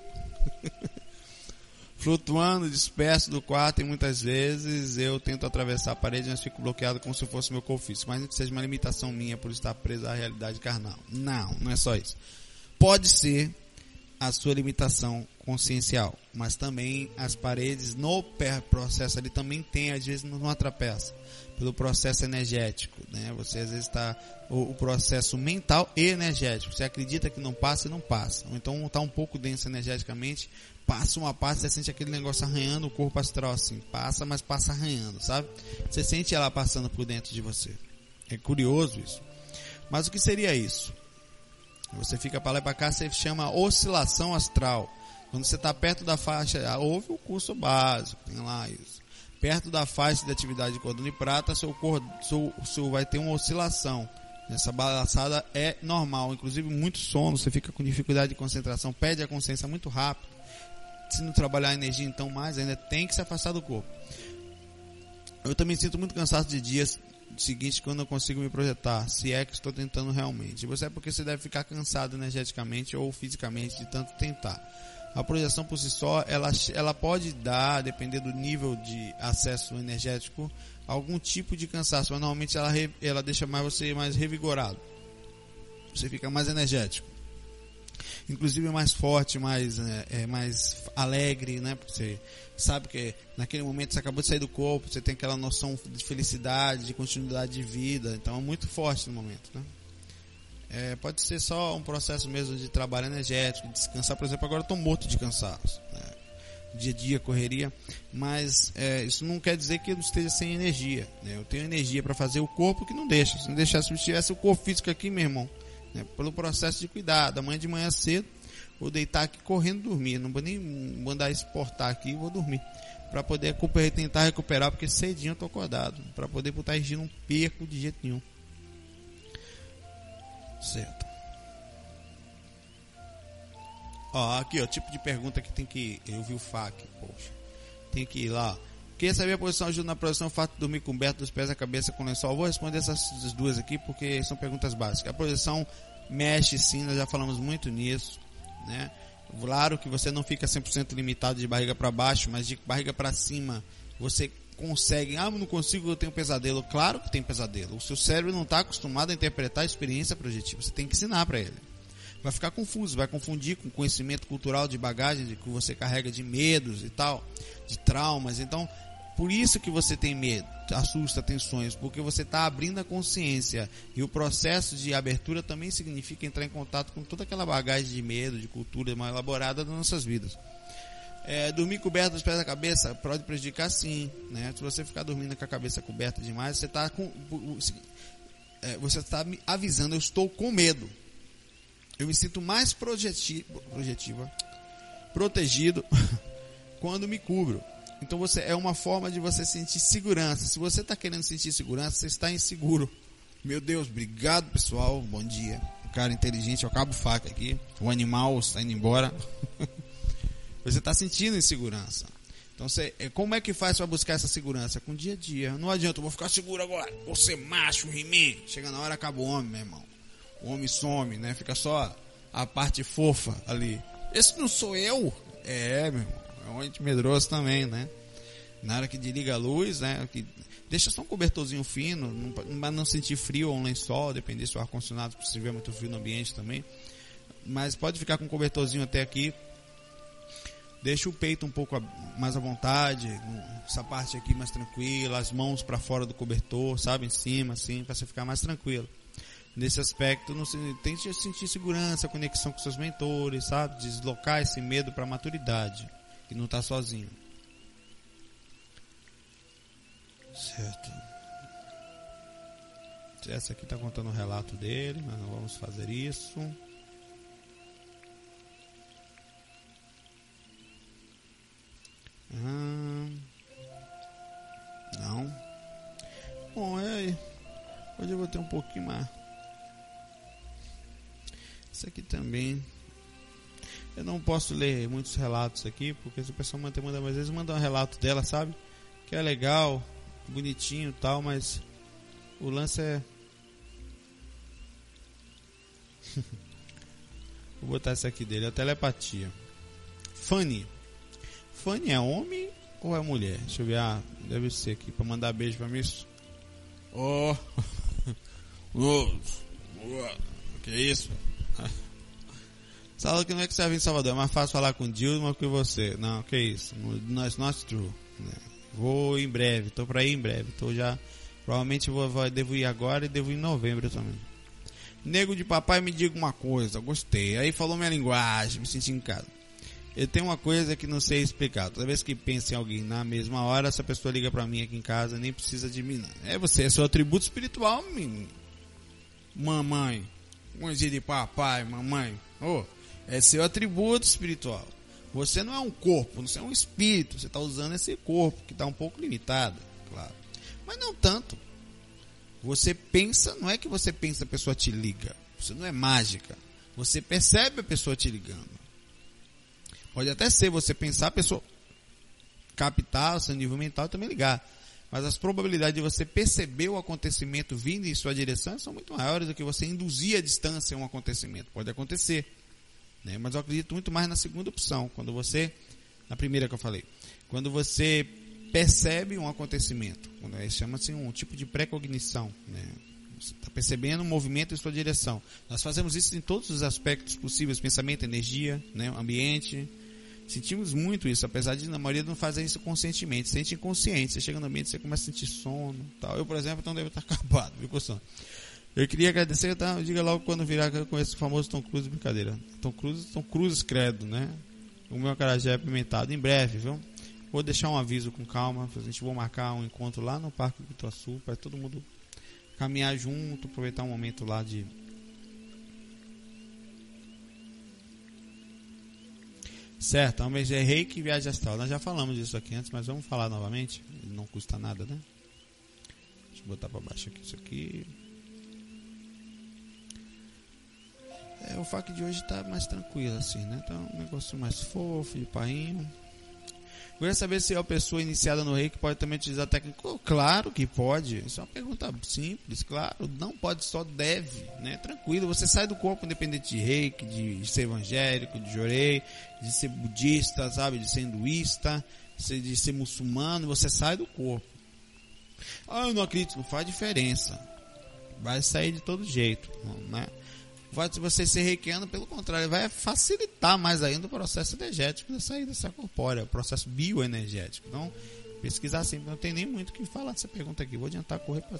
Flutuando, disperso do quarto e muitas vezes eu tento atravessar a parede, mas fico bloqueado como se fosse meu corpo. Mas que seja uma limitação minha por estar preso à realidade carnal. Não, não é só isso. Pode ser a sua limitação consciencial, mas também as paredes no processo ali também tem, às vezes não atravessa pelo processo energético, né? Você às vezes está o, o, processo mental e energético. Você acredita que não passa e não passa. Ou então está um pouco denso energeticamente, passa uma parte, você sente aquele negócio arranhando o corpo astral assim. Passa, mas passa arranhando, sabe? Você sente ela passando por dentro de você. É curioso isso. Mas o que seria isso? Você fica para lá e para cá, você chama oscilação astral. Quando você está perto da faixa, ah, houve o curso básico, tem lá isso. Perto da faixa de atividade de cordão de prata, seu, cor, seu, seu vai ter uma oscilação. Essa balançada é normal, inclusive muito sono, você fica com dificuldade de concentração, perde a consciência muito rápido. Se não trabalhar a energia, então mais ainda tem que se afastar do corpo. Eu também sinto muito cansaço de dias seguinte quando eu consigo me projetar, se é que estou tentando realmente. Você é porque você deve ficar cansado energeticamente ou fisicamente de tanto tentar. A projeção por si só, ela, ela pode dar, depender do nível de acesso energético, algum tipo de cansaço, mas normalmente ela, ela deixa mais você mais revigorado. Você fica mais energético. Inclusive mais forte, mais, é, é mais alegre, né? Porque você sabe que naquele momento você acabou de sair do corpo, você tem aquela noção de felicidade, de continuidade de vida, então é muito forte no momento, né? É, pode ser só um processo mesmo de trabalho energético, de descansar. Por exemplo, agora eu estou morto de cansaço. Né? Dia a dia, correria. Mas é, isso não quer dizer que eu esteja sem energia. Né? Eu tenho energia para fazer o corpo que não deixa. Se não deixasse, se tivesse o corpo físico aqui, meu irmão, né? pelo processo de cuidado, amanhã de manhã cedo, vou deitar aqui correndo dormir. Não vou nem mandar exportar aqui, vou dormir. Para poder tentar recuperar, porque cedinho eu estou acordado. Para poder botar energia, não perco de jeito nenhum. Certo. Ó, aqui, ó, tipo de pergunta que tem que. Eu vi o FAQ, poxa. Tem que ir lá. Queria saber a posição ajuda na produção, o fato de dormir coberto dos pés da cabeça com lençol. Vou responder essas duas aqui porque são perguntas básicas. A posição mexe sim, nós já falamos muito nisso, né? Claro que você não fica 100% limitado de barriga para baixo, mas de barriga para cima você conseguem, ah, não consigo, eu tenho pesadelo. Claro que tem pesadelo. O seu cérebro não está acostumado a interpretar a experiência projetiva. Você tem que ensinar para ele. Vai ficar confuso, vai confundir com conhecimento cultural de bagagem de que você carrega de medos e tal, de traumas. Então, por isso que você tem medo, assusta, tensões, porque você está abrindo a consciência. E o processo de abertura também significa entrar em contato com toda aquela bagagem de medo, de cultura mais elaborada das nossas vidas. É, dormir coberto dos pés da cabeça pode prejudicar sim, né? Se você ficar dormindo com a cabeça coberta demais, você está com, é, você está me avisando, eu estou com medo. Eu me sinto mais projetivo, projetiva, protegido quando me cubro. Então você é uma forma de você sentir segurança. Se você está querendo sentir segurança, você está inseguro. Meu Deus, obrigado pessoal, bom dia. Um cara inteligente, eu acabo faca aqui. O animal está indo embora. Você está sentindo insegurança. Então, você, é, como é que faz para buscar essa segurança? Com dia a dia. Não adianta, eu vou ficar seguro agora. Ser macho, he Chega na hora, acaba o homem, meu irmão. O homem some, né? Fica só a parte fofa ali. Esse não sou eu? É, meu irmão. Ente medroso também, né? Na hora que desliga a luz, né? Que deixa só um cobertorzinho fino, não, não sentir frio ou um lençol, depender se o ar-condicionado, se tiver muito frio no ambiente também. Mas pode ficar com um cobertorzinho até aqui, Deixa o peito um pouco mais à vontade, essa parte aqui mais tranquila, as mãos para fora do cobertor, sabe, em cima, assim, para você ficar mais tranquilo. Nesse aspecto, não, tente sentir segurança, conexão com seus mentores, sabe, deslocar esse medo para maturidade e não estar tá sozinho. Certo. Essa aqui está contando o relato dele, mas não vamos fazer isso. Hum, não. Bom, é. Hoje eu vou ter um pouquinho mais. Isso aqui também. Eu não posso ler muitos relatos aqui, porque se o pessoal manda, manda, às vezes manda um relato dela, sabe? Que é legal, bonitinho tal, mas o lance é. Vou botar esse aqui dele, a telepatia. Fanny. Fanny é homem ou é mulher? Deixa eu ver. Ah, deve ser aqui. Pra mandar beijo pra mim. Oh. que isso? Sabe que não é que você vai em Salvador. É mais fácil falar com Dilma que você. Não, que isso. Not, not true. Né? Vou em breve. Tô pra ir em breve. Tô já. Provavelmente vou, vou, devo ir agora e devo ir em novembro também. Nego de papai, me diga uma coisa. Gostei. Aí falou minha linguagem. Me senti em casa. Eu tenho uma coisa que não sei explicar. Toda vez que penso em alguém na mesma hora, essa pessoa liga para mim aqui em casa, nem precisa de mim. Não. É você, é seu atributo espiritual, menino. Mamãe. mãozinha de papai, mamãe. Oh, é seu atributo espiritual. Você não é um corpo, você é um espírito. Você está usando esse corpo que está um pouco limitado, claro. Mas não tanto. Você pensa, não é que você pensa a pessoa te liga. Você não é mágica. Você percebe a pessoa te ligando. Pode até ser você pensar a pessoa captar o seu nível mental e também ligar. Mas as probabilidades de você perceber o acontecimento vindo em sua direção são muito maiores do que você induzir a distância um acontecimento. Pode acontecer. Né? Mas eu acredito muito mais na segunda opção. Quando você, na primeira que eu falei, quando você percebe um acontecimento, chama-se um tipo de precognição, né? Está percebendo um movimento em sua direção. Nós fazemos isso em todos os aspectos possíveis: pensamento, energia, né? ambiente. Sentimos muito isso, apesar de na maioria não fazer isso conscientemente, sente inconsciente. Você chega no ambiente, você começa a sentir sono, tal. Eu, por exemplo, não devo estar acabado, viu, com sono. Eu queria agradecer, tá? diga logo quando virar que eu conheço o famoso Tom Cruise, brincadeira. Tom Cruise, Tom Cruise credo, né? O meu acarajé é apimentado em breve, viu? Vou deixar um aviso com calma, a gente vai marcar um encontro lá no Parque do Ituaçu, para todo mundo caminhar junto, aproveitar um momento lá de Certo, é é reiki e viagem astral. Nós já falamos disso aqui antes, mas vamos falar novamente. Não custa nada, né? Deixa eu botar para baixo aqui isso aqui. É, o fac de hoje tá mais tranquilo assim, né? Tá um negócio mais fofo, de painho. Queria saber se a pessoa iniciada no reiki pode também utilizar a técnica. Claro que pode. Isso é uma pergunta simples, claro. Não pode, só deve, né? Tranquilo. Você sai do corpo independente de reiki, de ser evangélico, de jorei, de ser budista, sabe? De ser hinduísta, de ser muçulmano. Você sai do corpo. Ah, eu não acredito. Não faz diferença. Vai sair de todo jeito, né? Vai você ser reikiano, pelo contrário, vai facilitar mais ainda o processo energético da saída dessa corpórea, o processo bioenergético. Então, pesquisar sempre, não tem nem muito o que falar dessa pergunta aqui. Vou adiantar correr para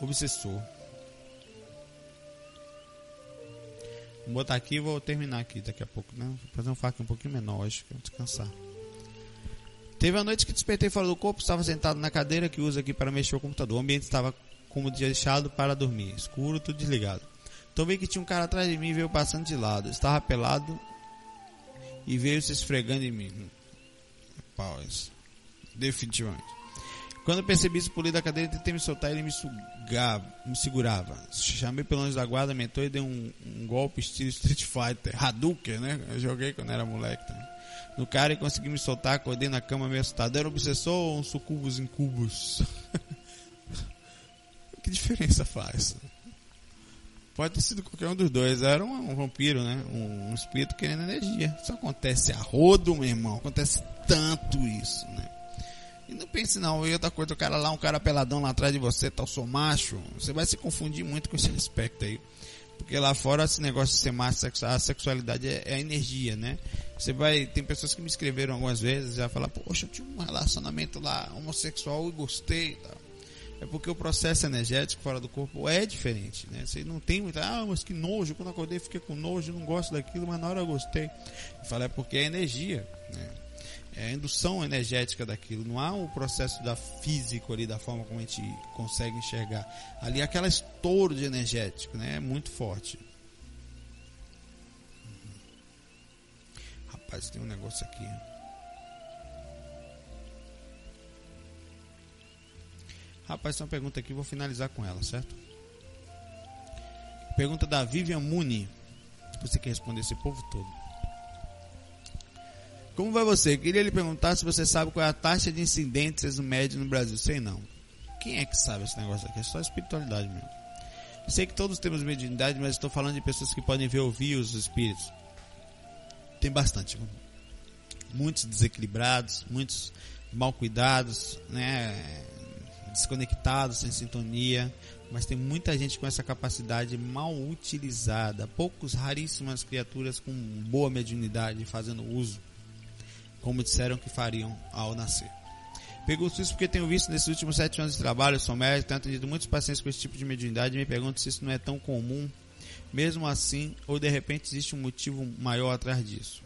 obsessor. Vou botar aqui e vou terminar aqui daqui a pouco, né? Vou fazer um faca um pouquinho menor hoje, para descansar. Teve a noite que despertei fora do corpo, estava sentado na cadeira que uso aqui para mexer o computador. O ambiente estava como deixado para dormir, escuro, tudo desligado. Então vi que tinha um cara atrás de mim e veio passando de lado. Estava pelado e veio se esfregando em mim. Pause. Definitivamente. Quando percebi isso, pulei da cadeira e tentei me soltar, ele me sugava, me segurava. Chamei pelo anjo da guarda, mentor e dei um, um, golpe estilo Street Fighter, Hadouken, né? Eu joguei quando era moleque também. No cara e consegui me soltar, acordei na cama meio assustado. Era um obsessor ou um sucubus que diferença faz? Pode ter sido qualquer um dos dois. Era um, um vampiro, né? Um, um, espírito querendo energia. Isso acontece a rodo, meu irmão. Acontece tanto isso, né? E não pense não, e outra coisa, o cara lá, um cara peladão lá atrás de você, tal, sou macho. Você vai se confundir muito com esse aspecto aí. Porque lá fora esse negócio de ser macho, a sexualidade é, é a energia, né? Você vai, tem pessoas que me escreveram algumas vezes, já falar, poxa, eu tive um relacionamento lá homossexual e gostei, tal é porque o processo energético fora do corpo é diferente, né? Você não tem muita, ah, mas que nojo, quando acordei fiquei com nojo, não gosto daquilo, mas na hora eu gostei. Eu falo, é porque é energia, né? É a indução energética daquilo, não há o um processo da físico ali, da forma como a gente consegue enxergar. Ali é aquela estouro de energético, né? É muito forte. Rapaz, tem um negócio aqui. Rapaz, tem uma pergunta aqui, vou finalizar com ela, certo? Pergunta da Vivian Muni. Você quer responder esse povo todo. Como vai você? Queria lhe perguntar se você sabe qual é a taxa de incidentes médio no Brasil. Sei não. Quem é que sabe esse negócio aqui? É só espiritualidade mesmo. Sei que todos temos mediunidade, mas estou falando de pessoas que podem ver ouvir os espíritos. Tem bastante. Muitos desequilibrados, muitos mal cuidados, né? Desconectados, sem sintonia, mas tem muita gente com essa capacidade mal utilizada. Poucos, raríssimas criaturas com boa mediunidade fazendo uso, como disseram que fariam ao nascer. Pergunto isso porque tenho visto nesses últimos sete anos de trabalho, sou médico, tenho atendido muitos pacientes com esse tipo de mediunidade e me pergunto se isso não é tão comum, mesmo assim, ou de repente existe um motivo maior atrás disso.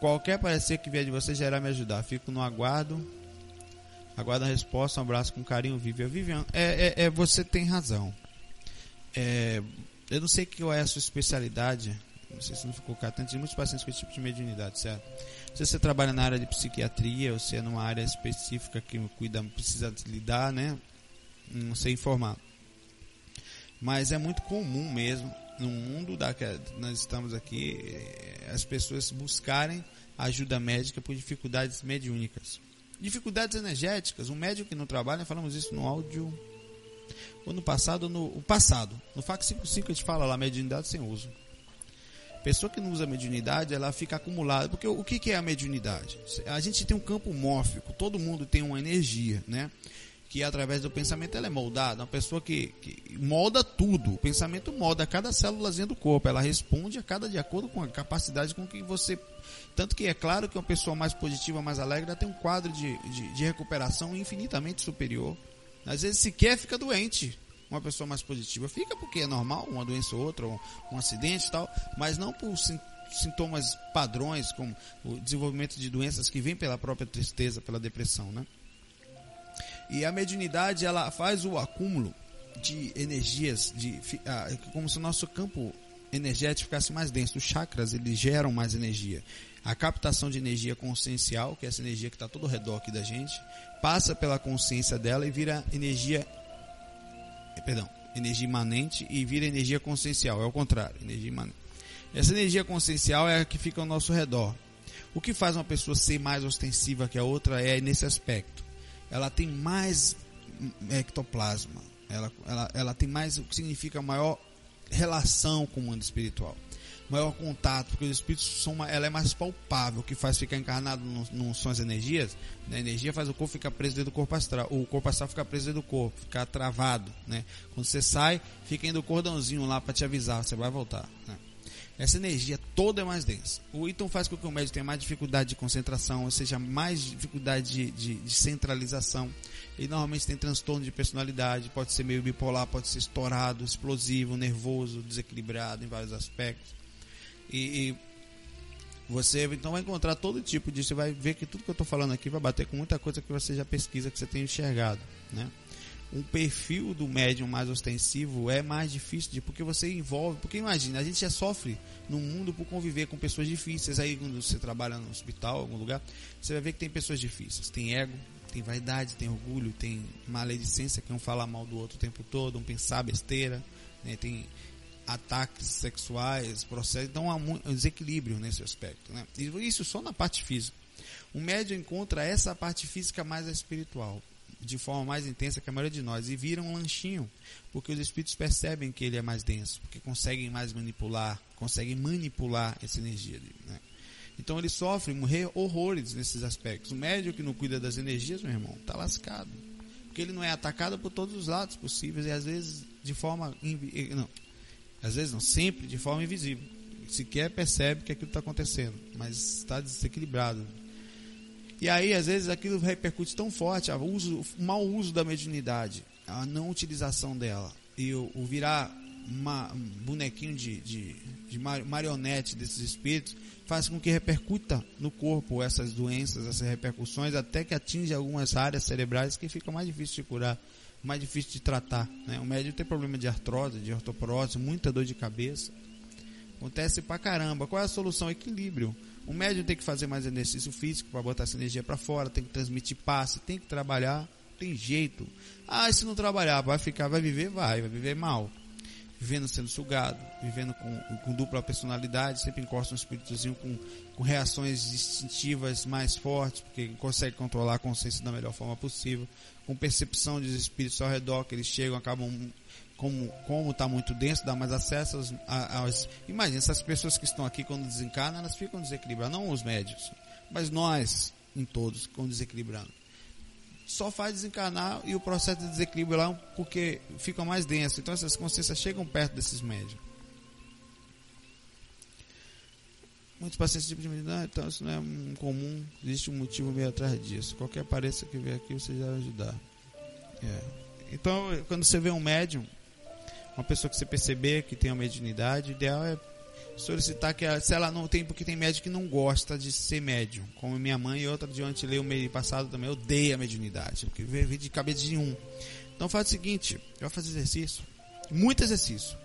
Qualquer parecer que vier de você já irá me ajudar. Fico no aguardo Aguarda a resposta, um abraço com carinho, Vivian. Vivian, é, é, é, você tem razão. É, eu não sei qual é a sua especialidade, não sei se não ficou atento, tem muitos pacientes com esse tipo de mediunidade, certo? Se você trabalha na área de psiquiatria, ou se é numa área específica que cuida, precisa lidar, né? Não sei informar. Mas é muito comum mesmo, no mundo da que nós estamos aqui, eh, as pessoas buscarem ajuda médica por dificuldades mediúnicas. Dificuldades energéticas, um médico que não trabalha, falamos isso no áudio ou no passado, no o passado. No FAC 55 a gente fala lá mediunidade sem uso. Pessoa que não usa mediunidade, ela fica acumulada. Porque o que é a mediunidade? A gente tem um campo mórfico, todo mundo tem uma energia, né? Que através do pensamento ela é moldada. Uma pessoa que, que molda tudo. O pensamento molda cada célulazinha do corpo. Ela responde a cada de acordo com a capacidade com que você. Tanto que é claro que uma pessoa mais positiva, mais alegre, ela tem um quadro de, de, de recuperação infinitamente superior. Às vezes sequer fica doente uma pessoa mais positiva. Fica porque é normal, uma doença ou outra, um, um acidente e tal, mas não por sintomas padrões, como o desenvolvimento de doenças que vêm pela própria tristeza, pela depressão, né? E a mediunidade, ela faz o acúmulo de energias, de, como se o nosso campo energético ficasse mais denso. Os chakras, eles geram mais energia. A captação de energia consciencial, que é essa energia que está todo ao redor aqui da gente, passa pela consciência dela e vira energia perdão, energia imanente e vira energia consciencial. É o contrário, energia imanente. Essa energia consciencial é a que fica ao nosso redor. O que faz uma pessoa ser mais ostensiva que a outra é nesse aspecto. Ela tem mais ectoplasma. Ela, ela, ela tem mais o que significa maior relação com o mundo espiritual maior contato, porque os espíritos são ela é mais palpável, que faz ficar encarnado não são as energias, né? a energia faz o corpo ficar preso dentro do corpo astral, o corpo astral fica preso dentro do corpo, ficar travado, né? Quando você sai, fica indo o cordãozinho lá para te avisar, você vai voltar, né? Essa energia toda é mais densa. O Iton faz com que o médico tenha mais dificuldade de concentração, ou seja, mais dificuldade de, de, de centralização. Ele normalmente tem transtorno de personalidade, pode ser meio bipolar, pode ser estourado, explosivo, nervoso, desequilibrado em vários aspectos. E, e, você então vai encontrar todo tipo de. Você vai ver que tudo que eu estou falando aqui vai bater com muita coisa que você já pesquisa, que você tem enxergado. Né? Um perfil do médium mais ostensivo é mais difícil de porque você envolve. Porque imagina, a gente já sofre no mundo por conviver com pessoas difíceis. Aí quando você trabalha no hospital, algum lugar, você vai ver que tem pessoas difíceis. Tem ego, tem vaidade, tem orgulho, tem maledicência, que um fala mal do outro o tempo todo, um pensar besteira, né? tem ataques sexuais, processos, então há um desequilíbrio nesse aspecto. Né? Isso só na parte física. O médium encontra essa parte física mais espiritual, de forma mais intensa que a maioria de nós, e vira um lanchinho, porque os espíritos percebem que ele é mais denso, porque conseguem mais manipular, conseguem manipular essa energia. Né? Então ele sofre horrores nesses aspectos. O médium que não cuida das energias, meu irmão, está lascado. Porque ele não é atacado por todos os lados possíveis e às vezes de forma. Não, às vezes não, sempre de forma invisível. Sequer percebe que aquilo está acontecendo, mas está desequilibrado. E aí, às vezes, aquilo repercute tão forte, o, uso, o mau uso da mediunidade, a não utilização dela, e o, o virar uma, um bonequinho de, de, de marionete desses espíritos, faz com que repercuta no corpo essas doenças, essas repercussões, até que atinja algumas áreas cerebrais que fica mais difícil de curar mais difícil de tratar. Né? O médico tem problema de artrose, de ortoporose, muita dor de cabeça. Acontece pra caramba. Qual é a solução? Equilíbrio. O médico tem que fazer mais exercício físico para botar essa energia para fora, tem que transmitir passe, tem que trabalhar, tem jeito. Ah, se não trabalhar, vai ficar, vai viver, vai, vai viver mal vivendo sendo sugado, vivendo com, com dupla personalidade, sempre encosta um espíritozinho com, com reações instintivas mais fortes, porque consegue controlar a consciência da melhor forma possível, com percepção dos espíritos ao redor, que eles chegam, acabam, como como está muito denso, dá mais acesso aos, aos... Imagina, essas pessoas que estão aqui quando desencarnam, elas ficam desequilibradas, não os médios, mas nós, em todos, ficam desequilibrando só faz desencarnar e o processo de desequilíbrio lá porque fica mais denso. Então essas consciências chegam perto desses médios. Muitos pacientes tipo de medida, então isso não é um comum, existe um motivo meio atrás disso. Qualquer aparência que vier aqui, você já vai ajudar. É. Então, quando você vê um médium, uma pessoa que você perceber que tem uma mediunidade, o ideal é solicitar que se ela não tem, porque tem médico que não gosta de ser médium, como minha mãe e outra de ontem leu o mês passado também, odeia a mediunidade, porque vive de cabeça de um. Então faz o seguinte, vai fazer exercício, Muito exercício.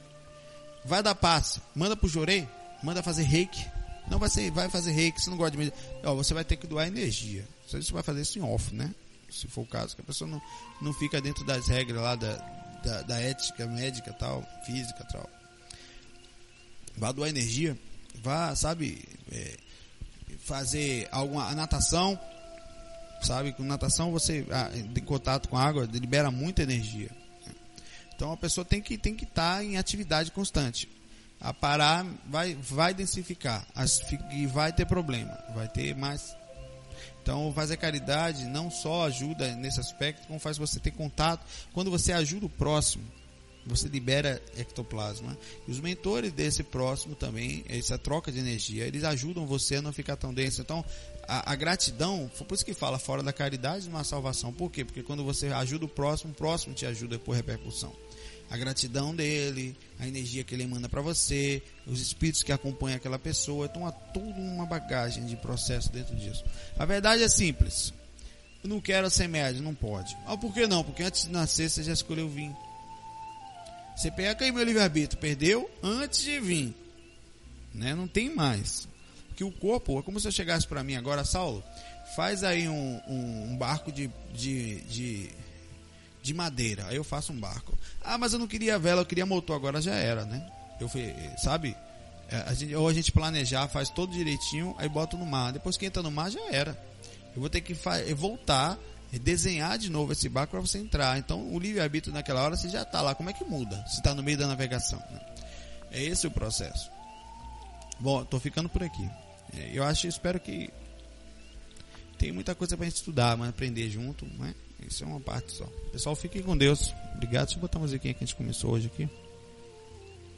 Vai dar passe, manda pro Jorei, manda fazer reiki. Não vai ser, vai fazer reiki, você não gosta de meditação. Ó, você vai ter que doar energia. Você vai fazer isso em off, né? Se for o caso, que a pessoa não, não fica dentro das regras lá da, da, da ética médica tal, física tal. Vá doar energia, vá, sabe, é, fazer alguma natação, sabe? Com natação você ah, tem contato com a água, libera muita energia. Então a pessoa tem que tem que estar tá em atividade constante. A parar vai vai densificar, e vai ter problema, vai ter mais. Então fazer caridade não só ajuda nesse aspecto, como faz você ter contato. Quando você ajuda o próximo, você libera ectoplasma. E os mentores desse próximo também, essa troca de energia, eles ajudam você a não ficar tão denso. Então, a, a gratidão, por isso que fala fora da caridade uma salvação. Por quê? Porque quando você ajuda o próximo, o próximo te ajuda por repercussão. A gratidão dele, a energia que ele manda para você, os espíritos que acompanham aquela pessoa, então há toda uma bagagem de processo dentro disso. A verdade é simples. Eu não quero ser médio, não pode. Ah, por que não? Porque antes de nascer você já escolheu vir. Você pega aí meu livre-arbítrio, perdeu antes de vir. Né? Não tem mais. Que o corpo, é como se eu chegasse para mim agora, Saulo, faz aí um, um, um barco de, de, de, de, madeira. Aí eu faço um barco. Ah, mas eu não queria vela, eu queria motor. Agora já era, né? Eu fui, sabe? É, a gente, ou a gente planejar, faz todo direitinho, aí bota no mar. Depois que entra no mar, já era. Eu vou ter que voltar desenhar de novo esse barco para você entrar. Então, o livre-arbítrio naquela hora você já está lá. Como é que muda? Se está no meio da navegação. Né? É esse o processo. Bom, estou ficando por aqui. É, eu acho, espero que tem muita coisa para estudar, mas aprender junto, né? Isso é uma parte só. Pessoal, fiquem com Deus. Obrigado. Deixa eu botar a musiquinha que a gente começou hoje aqui.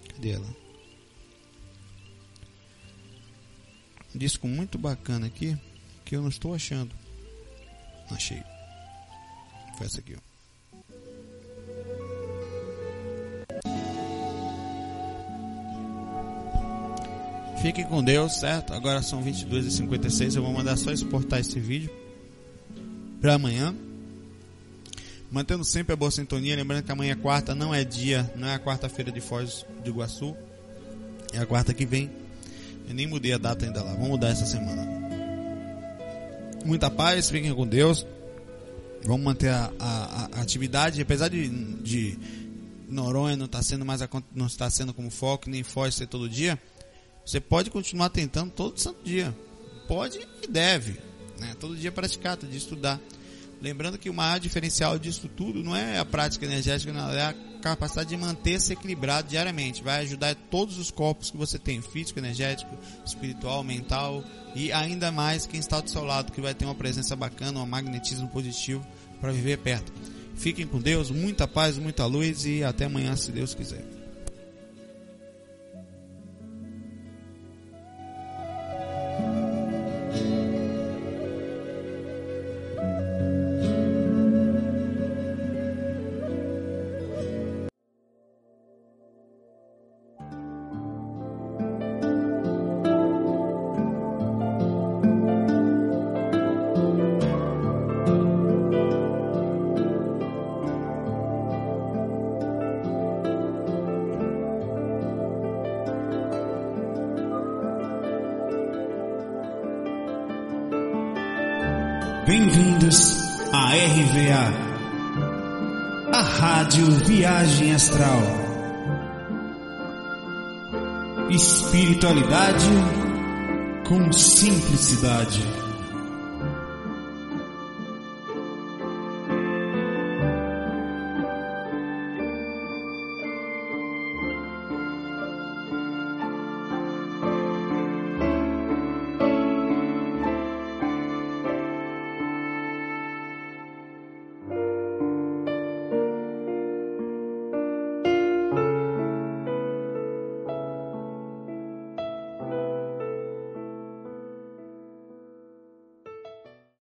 Cadê ela? Um disco muito bacana aqui que eu não estou achando. Achei. Foi essa aqui, ó. Com Deus, certo? Agora são 22h56. Eu vou mandar só exportar esse vídeo para amanhã. Mantendo sempre a boa sintonia. Lembrando que amanhã é quarta, não é dia, não é a quarta-feira de Foz do Iguaçu. É a quarta que vem. Eu nem mudei a data ainda lá. Vamos mudar essa semana. Muita paz, fiquem com Deus. Vamos manter a, a, a atividade, apesar de, de Noronha não tá sendo mais não está sendo como foco, nem Foz ser todo dia. Você pode continuar tentando todo santo dia. Pode e deve. Né? Todo dia praticar, todo dia estudar. Lembrando que o maior diferencial disso tudo não é a prática energética, não, é a capacidade de manter-se equilibrado diariamente. Vai ajudar todos os corpos que você tem, físico, energético, espiritual, mental e ainda mais quem está do seu lado, que vai ter uma presença bacana, um magnetismo positivo para viver perto. Fiquem com Deus, muita paz, muita luz e até amanhã, se Deus quiser. Simplicidade.